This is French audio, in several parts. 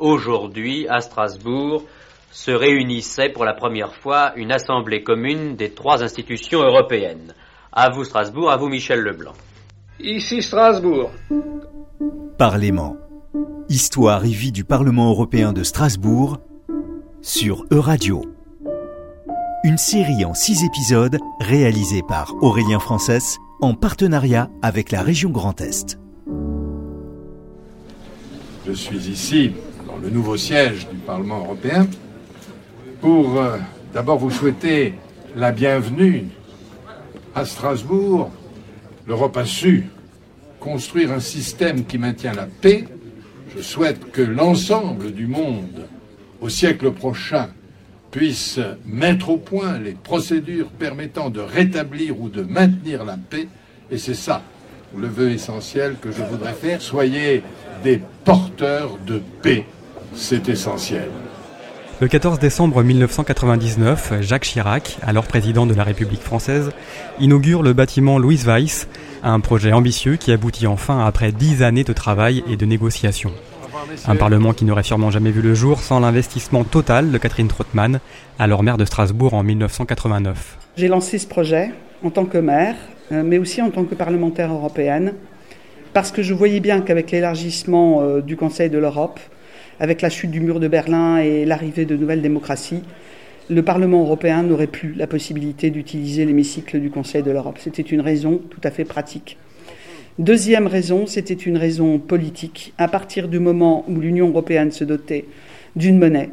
Aujourd'hui, à Strasbourg, se réunissait pour la première fois une assemblée commune des trois institutions européennes. À vous Strasbourg, à vous Michel Leblanc. Ici Strasbourg. Parlement. Histoire et vie du Parlement européen de Strasbourg sur Euradio. Une série en six épisodes réalisée par Aurélien Frances en partenariat avec la région Grand Est. Je suis ici, le nouveau siège du Parlement européen, pour euh, d'abord vous souhaiter la bienvenue à Strasbourg. L'Europe a su construire un système qui maintient la paix. Je souhaite que l'ensemble du monde, au siècle prochain, puisse mettre au point les procédures permettant de rétablir ou de maintenir la paix. Et c'est ça le vœu essentiel que je voudrais faire. Soyez des porteurs de paix. C'est essentiel. Le 14 décembre 1999, Jacques Chirac, alors président de la République française, inaugure le bâtiment Louis Weiss, un projet ambitieux qui aboutit enfin après dix années de travail et de négociations. Un Parlement qui n'aurait sûrement jamais vu le jour sans l'investissement total de Catherine Trottmann, alors maire de Strasbourg en 1989. J'ai lancé ce projet en tant que maire, euh, mais aussi en tant que parlementaire européenne, parce que je voyais bien qu'avec l'élargissement euh, du Conseil de l'Europe, avec la chute du mur de Berlin et l'arrivée de nouvelles démocraties, le Parlement européen n'aurait plus la possibilité d'utiliser l'hémicycle du Conseil de l'Europe. C'était une raison tout à fait pratique. Deuxième raison, c'était une raison politique. À partir du moment où l'Union européenne se dotait d'une monnaie,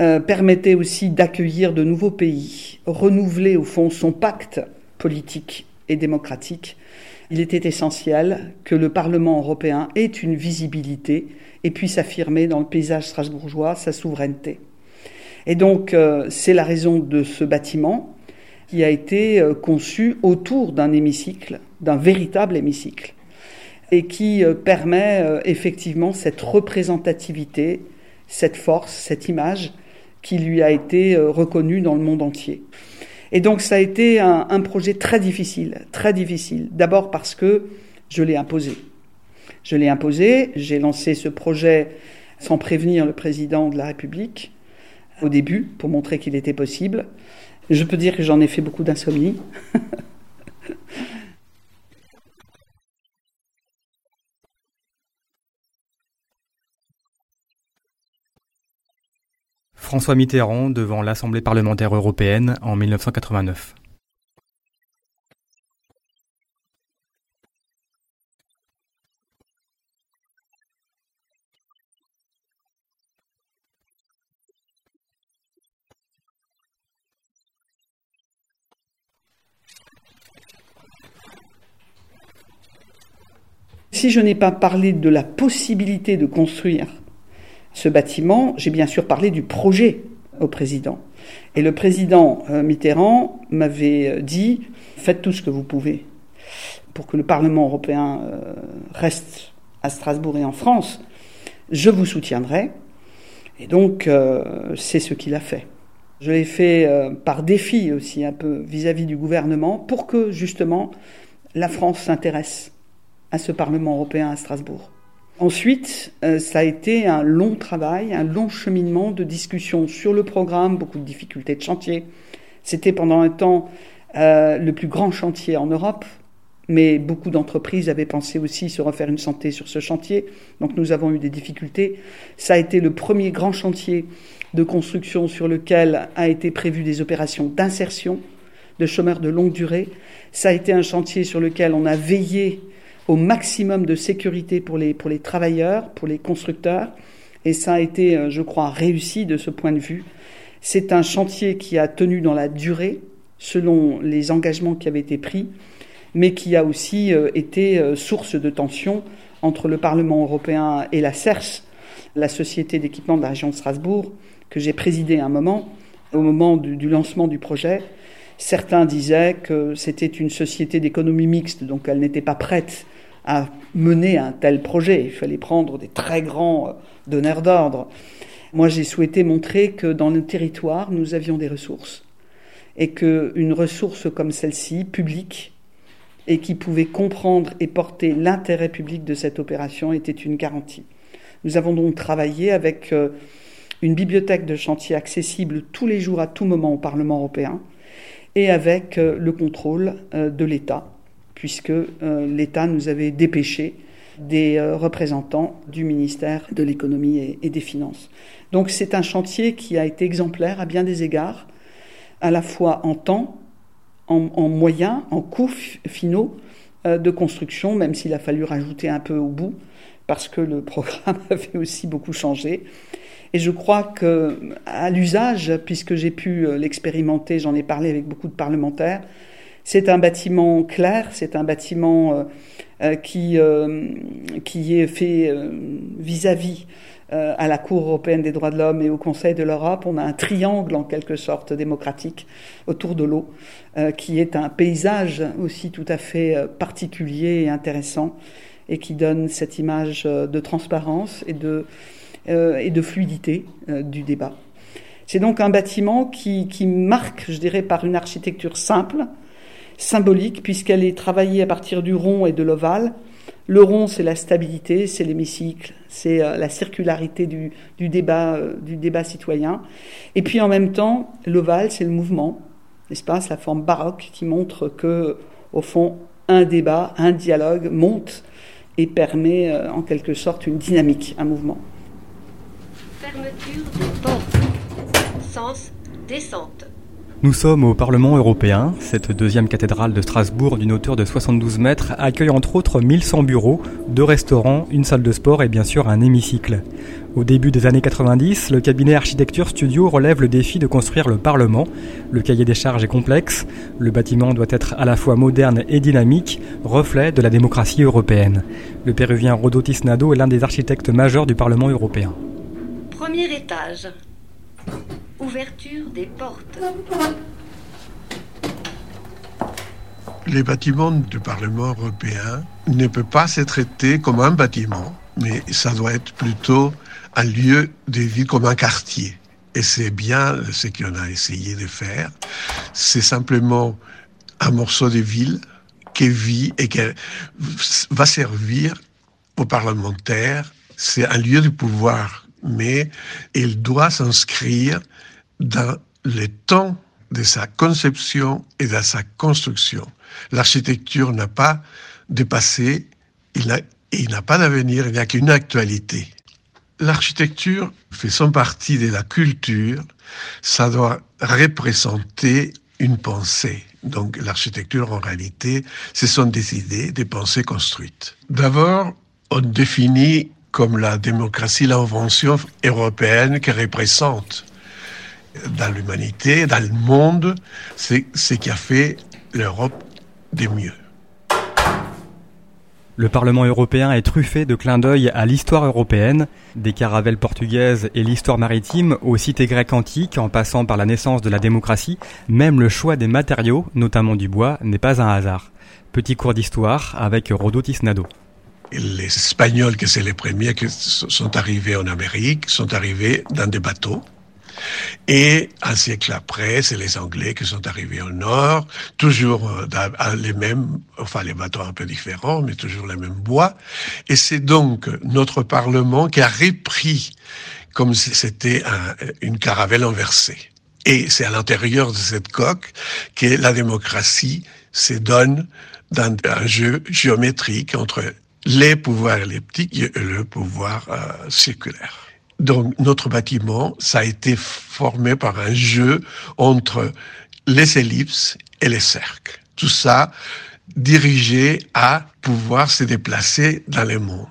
euh, permettait aussi d'accueillir de nouveaux pays, renouveler au fond son pacte politique et démocratique, il était essentiel que le Parlement européen ait une visibilité et puisse affirmer dans le paysage strasbourgeois sa souveraineté. Et donc, euh, c'est la raison de ce bâtiment qui a été euh, conçu autour d'un hémicycle d'un véritable hémicycle et qui euh, permet effectivement cette représentativité, cette force, cette image qui lui a été reconnue dans le monde entier. Et donc ça a été un, projet très difficile, très difficile. D'abord parce que je l'ai imposé. Je l'ai imposé, j'ai lancé ce projet sans prévenir le président de la République au début pour montrer qu'il était possible. Je peux dire que j'en ai fait beaucoup d'insomnie. François Mitterrand devant l'Assemblée parlementaire européenne en 1989. Si je n'ai pas parlé de la possibilité de construire ce bâtiment, j'ai bien sûr parlé du projet au président. Et le président euh, Mitterrand m'avait euh, dit faites tout ce que vous pouvez pour que le Parlement européen euh, reste à Strasbourg et en France. Je vous soutiendrai. Et donc, c'est ce qu'il a fait. Je l'ai fait par défi aussi un peu vis-à-vis -vis du gouvernement pour que justement la France s'intéresse à ce Parlement européen à Strasbourg. Ensuite, euh, ça a été un long travail, un long cheminement de discussion sur le programme, beaucoup de difficultés de chantier. C'était pendant un temps euh, le plus grand chantier en Europe, mais beaucoup d'entreprises avaient pensé aussi se refaire une santé sur ce chantier, donc nous avons eu des difficultés. Ça a été le premier grand chantier de construction sur lequel a été prévu des opérations d'insertion de chômeurs de longue durée. Ça a été un chantier sur lequel on a veillé au maximum de sécurité pour les, pour les travailleurs, pour les constructeurs. Et ça a été, euh, je crois, réussi de ce point de vue. C'est un chantier qui a tenu dans la durée, selon les engagements qui avaient été pris, mais qui a aussi euh, été euh, source de tensions entre le Parlement européen et la CERS, la société d'équipement de la région de Strasbourg, que j'ai présidée un moment, au moment du lancement du projet. Certains disaient que c'était une société d'économie mixte, donc elle n'était pas prête à mener un tel projet. Il fallait prendre des très grands euh, donneurs d'ordre. Moi, j'ai souhaité montrer que dans le territoire, nous avions des ressources et qu'une ressource comme celle-ci, publique, et qui pouvait comprendre et porter l'intérêt public de cette opération était une garantie. Nous avons donc travaillé avec euh, une bibliothèque de chantier accessible tous les jours à tout moment au Parlement européen et avec euh, le contrôle euh, de l'État, puisque l'État nous avait dépêché des représentants du ministère de l'économie et des finances. Donc c'est un chantier qui a été exemplaire à bien des égards, à la fois en temps, en, moyens, en coûts finaux de construction, même s'il a fallu rajouter un peu au bout, parce que le programme avait aussi beaucoup changé. Et je crois que à l'usage, puisque j'ai pu euh, l'expérimenter, j'en ai parlé avec beaucoup de parlementaires, c'est un bâtiment clair, c'est un bâtiment euh, euh, qui, qui est fait vis-à-vis à la Cour européenne des droits de l'homme et au Conseil de l'Europe. On a un triangle en quelque sorte démocratique autour de l'eau, qui est un paysage aussi tout à fait particulier et intéressant et qui donne cette image euh, de transparence et de, euh, et de fluidité euh, du débat. C'est donc un bâtiment qui, marque, je dirais, par une architecture simple, symbolique, puisqu'elle est travaillée à partir du rond et de l'ovale. Le rond, c'est la stabilité, c'est l'hémicycle, c'est la circularité du, débat, du débat citoyen. Et puis en même temps, l'ovale, c'est le mouvement, n'est-ce pas? La forme baroque qui montre que, au fond, un débat, un dialogue monte et permet euh, en quelque sorte une dynamique, un mouvement. Fermeture de porte. Sens descente. Nous sommes au Parlement européen. Cette deuxième cathédrale de Strasbourg d'une hauteur de 72 mètres accueille entre autres 1100 bureaux, deux restaurants, une salle de sport et bien sûr un hémicycle. Au début des années 90, le cabinet Architecture Studio relève le défi de construire le Parlement. Le cahier des charges est complexe. Le bâtiment doit être à la fois moderne et dynamique, reflet de la démocratie européenne. Le péruvien Rodotis Nado est l'un des architectes majeurs du Parlement européen. Premier étage. Ouverture des portes. Les bâtiments du Parlement européen ne peuvent pas se traiter comme un bâtiment, mais ça doit être plutôt un lieu de vie comme un quartier. Et c'est bien ce qu'on a essayé de faire. C'est simplement un morceau de ville qui vit et qui va servir aux parlementaires. C'est un lieu de pouvoir, mais il doit s'inscrire dans le temps de sa conception et de sa construction. L'architecture n'a pas de passé, il n'a pas d'avenir, il n'y a qu'une actualité. L'architecture fait son partie de la culture, ça doit représenter une pensée. Donc l'architecture, en réalité, ce sont des idées, des pensées construites. D'abord, on définit comme la démocratie l'invention européenne qui représente dans l'humanité, dans le monde, c'est ce qui a fait l'Europe des mieux. Le Parlement européen est truffé de clins d'œil à l'histoire européenne, des caravelles portugaises et l'histoire maritime aux cités grecques antiques en passant par la naissance de la démocratie, même le choix des matériaux, notamment du bois, n'est pas un hasard. Petit cours d'histoire avec Rodotis Nado. Les Espagnols, que c'est les premiers qui sont arrivés en Amérique, sont arrivés dans des bateaux et un siècle après, c'est les Anglais qui sont arrivés au nord, toujours euh, les mêmes, enfin les bateaux un peu différents, mais toujours les mêmes bois. Et c'est donc notre Parlement qui a repris comme si c'était une caravelle inversée. Et c'est à l'intérieur de cette coque que la démocratie se donne dans un jeu géométrique entre les pouvoirs elliptiques et le pouvoir euh, circulaire. Donc notre bâtiment, ça a été formé par un jeu entre les ellipses et les cercles. Tout ça dirigé à pouvoir se déplacer dans le monde.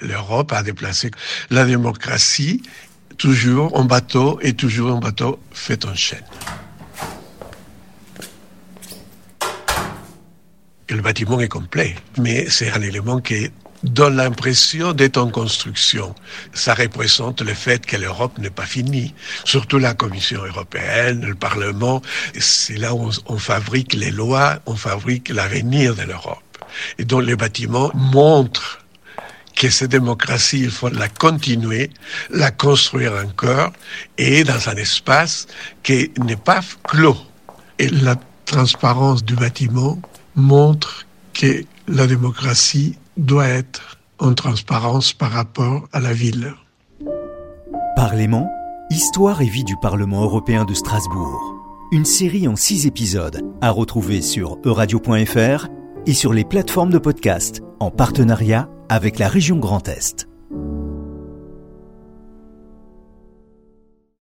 L'Europe a déplacé la démocratie toujours en bateau et toujours en bateau fait en chaîne. Le bâtiment est complet, mais c'est un élément qui donne l'impression d'être en construction. Ça représente le fait que l'Europe n'est pas finie. Surtout la Commission européenne, le Parlement. C'est là où on, fabrique les lois, on fabrique l'avenir de l'Europe. Et donc les bâtiments montrent que cette démocratie, il faut la continuer, la construire encore, et dans un espace qui n'est pas clos. Et la transparence du bâtiment montre que la démocratie doit être en transparence par rapport à la ville. Parlement, Histoire et vie du Parlement européen de Strasbourg. Une série en six épisodes à retrouver sur euradio.fr et sur les plateformes de podcast en partenariat avec la région Grand Est.